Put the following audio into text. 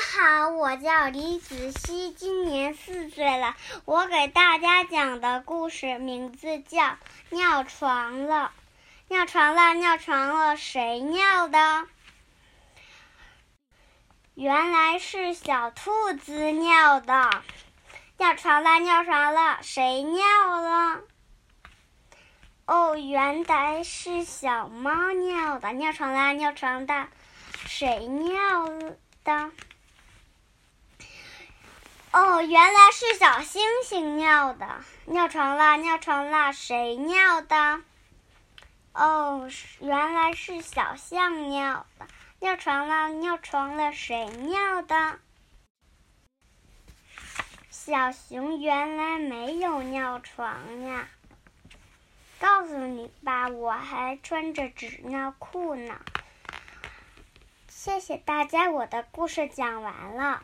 好，我叫李子熙，今年四岁了。我给大家讲的故事名字叫《尿床了》。尿床了，尿床了，谁尿的？原来是小兔子尿的。尿床了，尿床了，谁尿了？哦，原来是小猫尿的。尿床了，尿床的，谁尿的？哦，原来是小星星尿的。尿床了，尿床了，谁尿的？哦，原来是小象尿的。尿床了，尿床了，谁尿的？小熊原来没有尿床呀。告诉你吧，我还穿着纸尿裤呢。谢谢大家，我的故事讲完了。